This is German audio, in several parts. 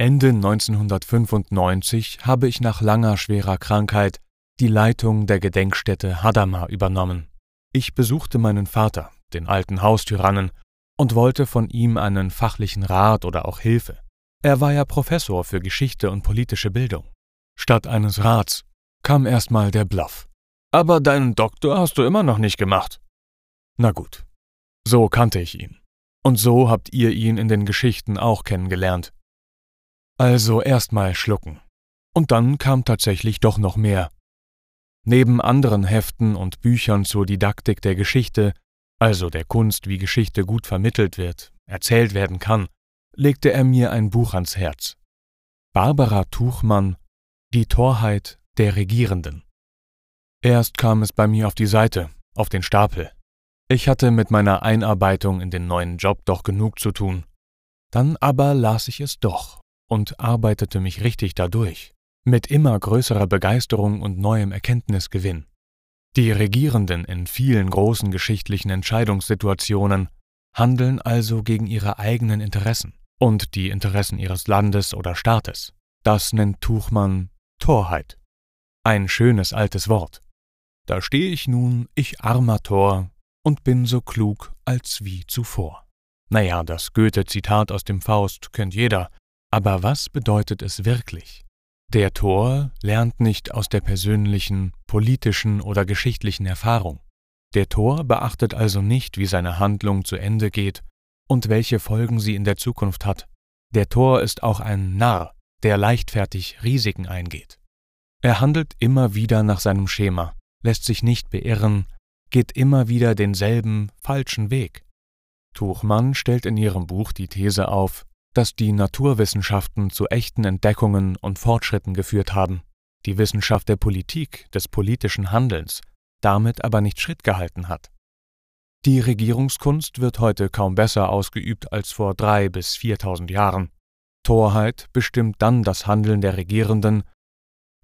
Ende 1995 habe ich nach langer schwerer Krankheit die Leitung der Gedenkstätte Hadamar übernommen. Ich besuchte meinen Vater, den alten Haustyrannen, und wollte von ihm einen fachlichen Rat oder auch Hilfe. Er war ja Professor für Geschichte und politische Bildung. Statt eines Rats kam erstmal der Bluff. Aber deinen Doktor hast du immer noch nicht gemacht. Na gut. So kannte ich ihn. Und so habt ihr ihn in den Geschichten auch kennengelernt. Also erstmal schlucken. Und dann kam tatsächlich doch noch mehr. Neben anderen Heften und Büchern zur Didaktik der Geschichte, also der Kunst, wie Geschichte gut vermittelt wird, erzählt werden kann, legte er mir ein Buch ans Herz. Barbara Tuchmann Die Torheit der Regierenden. Erst kam es bei mir auf die Seite, auf den Stapel. Ich hatte mit meiner Einarbeitung in den neuen Job doch genug zu tun. Dann aber las ich es doch und arbeitete mich richtig dadurch, mit immer größerer Begeisterung und neuem Erkenntnisgewinn. Die Regierenden in vielen großen geschichtlichen Entscheidungssituationen handeln also gegen ihre eigenen Interessen und die Interessen ihres Landes oder Staates. Das nennt Tuchmann Torheit. Ein schönes altes Wort. Da stehe ich nun, ich armer Tor, und bin so klug als wie zuvor. Naja, das Goethe-Zitat aus dem Faust kennt jeder, aber was bedeutet es wirklich? Der Tor lernt nicht aus der persönlichen, politischen oder geschichtlichen Erfahrung. Der Tor beachtet also nicht, wie seine Handlung zu Ende geht und welche Folgen sie in der Zukunft hat. Der Tor ist auch ein Narr, der leichtfertig Risiken eingeht. Er handelt immer wieder nach seinem Schema, lässt sich nicht beirren, geht immer wieder denselben falschen Weg. Tuchmann stellt in ihrem Buch die These auf, dass die Naturwissenschaften zu echten Entdeckungen und Fortschritten geführt haben, die Wissenschaft der Politik, des politischen Handelns, damit aber nicht Schritt gehalten hat. Die Regierungskunst wird heute kaum besser ausgeübt als vor drei bis viertausend Jahren. Torheit bestimmt dann das Handeln der Regierenden,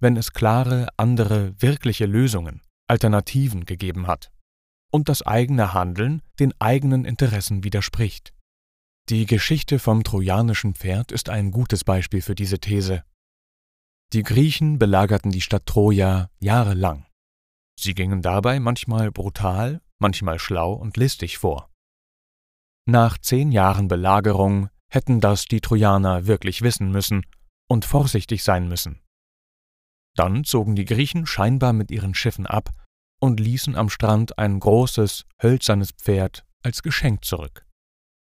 wenn es klare, andere, wirkliche Lösungen, Alternativen gegeben hat und das eigene Handeln den eigenen Interessen widerspricht. Die Geschichte vom trojanischen Pferd ist ein gutes Beispiel für diese These. Die Griechen belagerten die Stadt Troja jahrelang. Sie gingen dabei manchmal brutal, manchmal schlau und listig vor. Nach zehn Jahren Belagerung hätten das die Trojaner wirklich wissen müssen und vorsichtig sein müssen. Dann zogen die Griechen scheinbar mit ihren Schiffen ab und ließen am Strand ein großes, hölzernes Pferd als Geschenk zurück.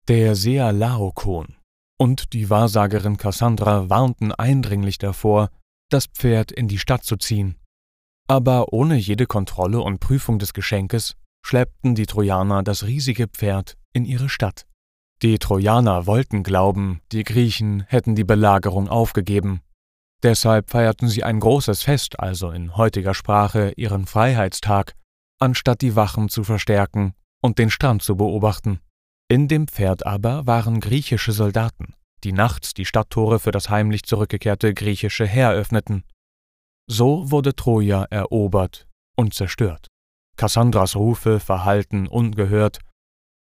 Der Seher Laokon und die Wahrsagerin Cassandra warnten eindringlich davor, das Pferd in die Stadt zu ziehen. Aber ohne jede Kontrolle und Prüfung des Geschenkes schleppten die Trojaner das riesige Pferd in ihre Stadt. Die Trojaner wollten glauben, die Griechen hätten die Belagerung aufgegeben. Deshalb feierten sie ein großes Fest, also in heutiger Sprache ihren Freiheitstag, anstatt die Wachen zu verstärken und den Strand zu beobachten. In dem Pferd aber waren griechische Soldaten, die nachts die Stadttore für das heimlich zurückgekehrte griechische Heer öffneten. So wurde Troja erobert und zerstört. Kassandras Rufe verhallten ungehört,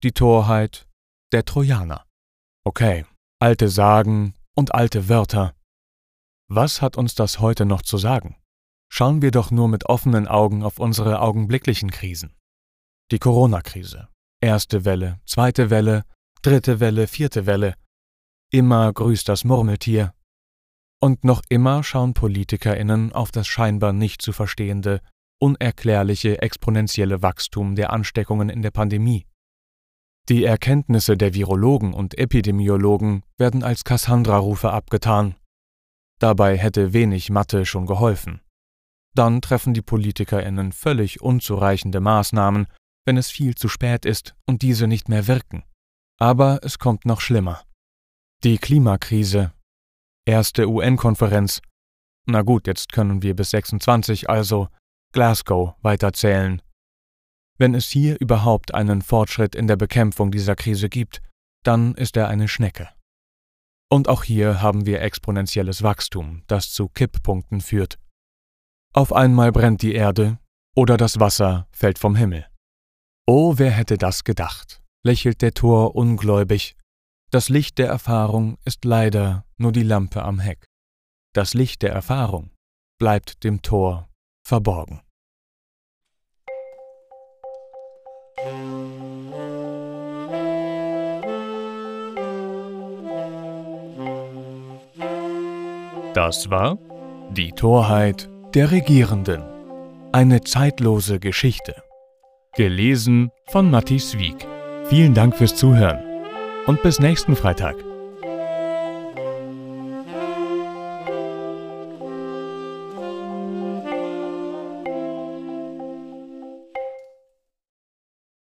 die Torheit der Trojaner. Okay, alte Sagen und alte Wörter. Was hat uns das heute noch zu sagen? Schauen wir doch nur mit offenen Augen auf unsere augenblicklichen Krisen. Die Corona-Krise, Erste Welle, zweite Welle, dritte Welle, vierte Welle. Immer grüßt das Murmeltier. Und noch immer schauen PolitikerInnen auf das scheinbar nicht zu verstehende, unerklärliche exponentielle Wachstum der Ansteckungen in der Pandemie. Die Erkenntnisse der Virologen und Epidemiologen werden als Cassandra-Rufe abgetan. Dabei hätte wenig Mathe schon geholfen. Dann treffen die PolitikerInnen völlig unzureichende Maßnahmen, wenn es viel zu spät ist und diese nicht mehr wirken. Aber es kommt noch schlimmer. Die Klimakrise. erste UN-Konferenz. Na gut, jetzt können wir bis 26, also Glasgow, weiterzählen. Wenn es hier überhaupt einen Fortschritt in der Bekämpfung dieser Krise gibt, dann ist er eine Schnecke. Und auch hier haben wir exponentielles Wachstum, das zu Kipppunkten führt. Auf einmal brennt die Erde oder das Wasser fällt vom Himmel. Oh, wer hätte das gedacht? lächelt der Tor ungläubig. Das Licht der Erfahrung ist leider nur die Lampe am Heck. Das Licht der Erfahrung bleibt dem Tor verborgen. Das war Die Torheit der Regierenden. Eine zeitlose Geschichte. Gelesen von Matthias Wieck. Vielen Dank fürs Zuhören und bis nächsten Freitag.